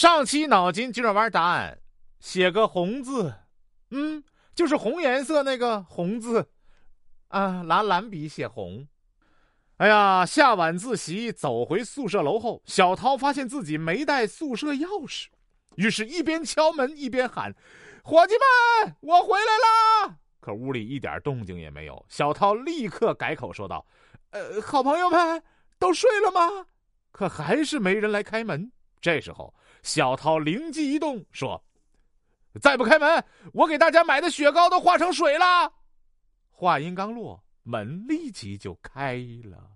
上期脑筋急转弯答案，写个红字，嗯，就是红颜色那个红字，啊，拿蓝笔写红。哎呀，下晚自习走回宿舍楼后，小涛发现自己没带宿舍钥匙，于是一边敲门一边喊：“伙计们，我回来啦！”可屋里一点动静也没有。小涛立刻改口说道：“呃，好朋友们都睡了吗？”可还是没人来开门。这时候。小涛灵机一动，说：“再不开门，我给大家买的雪糕都化成水了。”话音刚落，门立即就开了。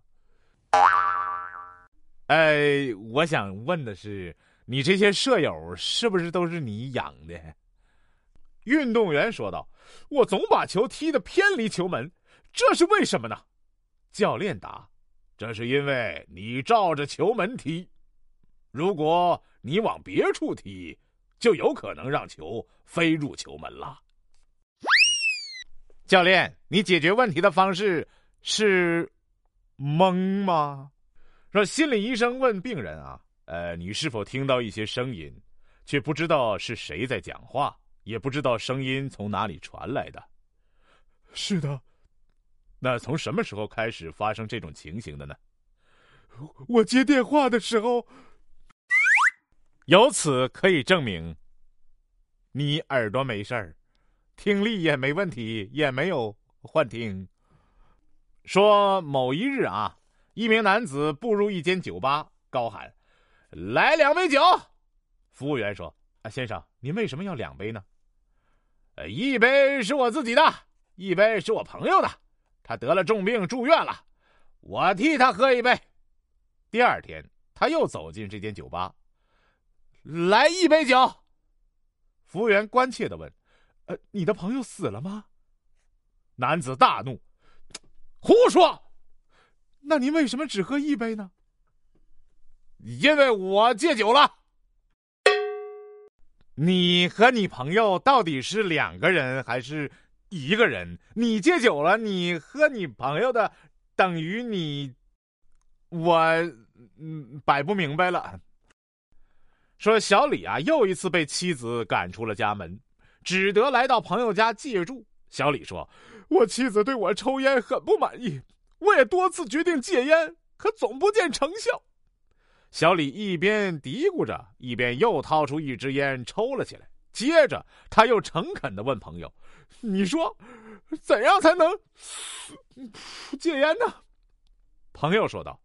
哎，我想问的是，你这些舍友是不是都是你养的？运动员说道：“我总把球踢得偏离球门，这是为什么呢？”教练答：“这是因为你照着球门踢，如果……”你往别处踢，就有可能让球飞入球门了。教练，你解决问题的方式是蒙吗？说心理医生问病人啊，呃，你是否听到一些声音，却不知道是谁在讲话，也不知道声音从哪里传来的？是的。那从什么时候开始发生这种情形的呢？我接电话的时候。由此可以证明，你耳朵没事儿，听力也没问题，也没有幻听。说某一日啊，一名男子步入一间酒吧，高喊：“来两杯酒。”服务员说：“啊，先生，您为什么要两杯呢？”“呃，一杯是我自己的，一杯是我朋友的，他得了重病住院了，我替他喝一杯。”第二天，他又走进这间酒吧。来一杯酒。服务员关切的问：“呃，你的朋友死了吗？”男子大怒：“胡说！那您为什么只喝一杯呢？”“因为我戒酒了。”“你和你朋友到底是两个人还是一个人？你戒酒了，你喝你朋友的，等于你……我嗯，摆不明白了。”说小李啊，又一次被妻子赶出了家门，只得来到朋友家借住。小李说：“我妻子对我抽烟很不满意，我也多次决定戒烟，可总不见成效。”小李一边嘀咕着，一边又掏出一支烟抽了起来。接着，他又诚恳的问朋友：“你说，怎样才能 戒烟呢？”朋友说道：“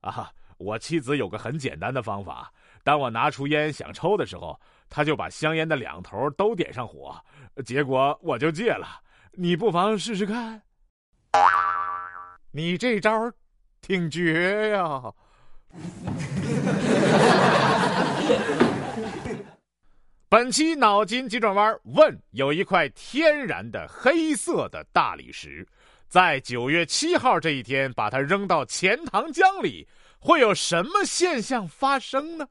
啊，我妻子有个很简单的方法。”当我拿出烟想抽的时候，他就把香烟的两头都点上火，结果我就戒了。你不妨试试看。你这招挺绝呀！本期脑筋急转弯问：有一块天然的黑色的大理石，在九月七号这一天把它扔到钱塘江里，会有什么现象发生呢？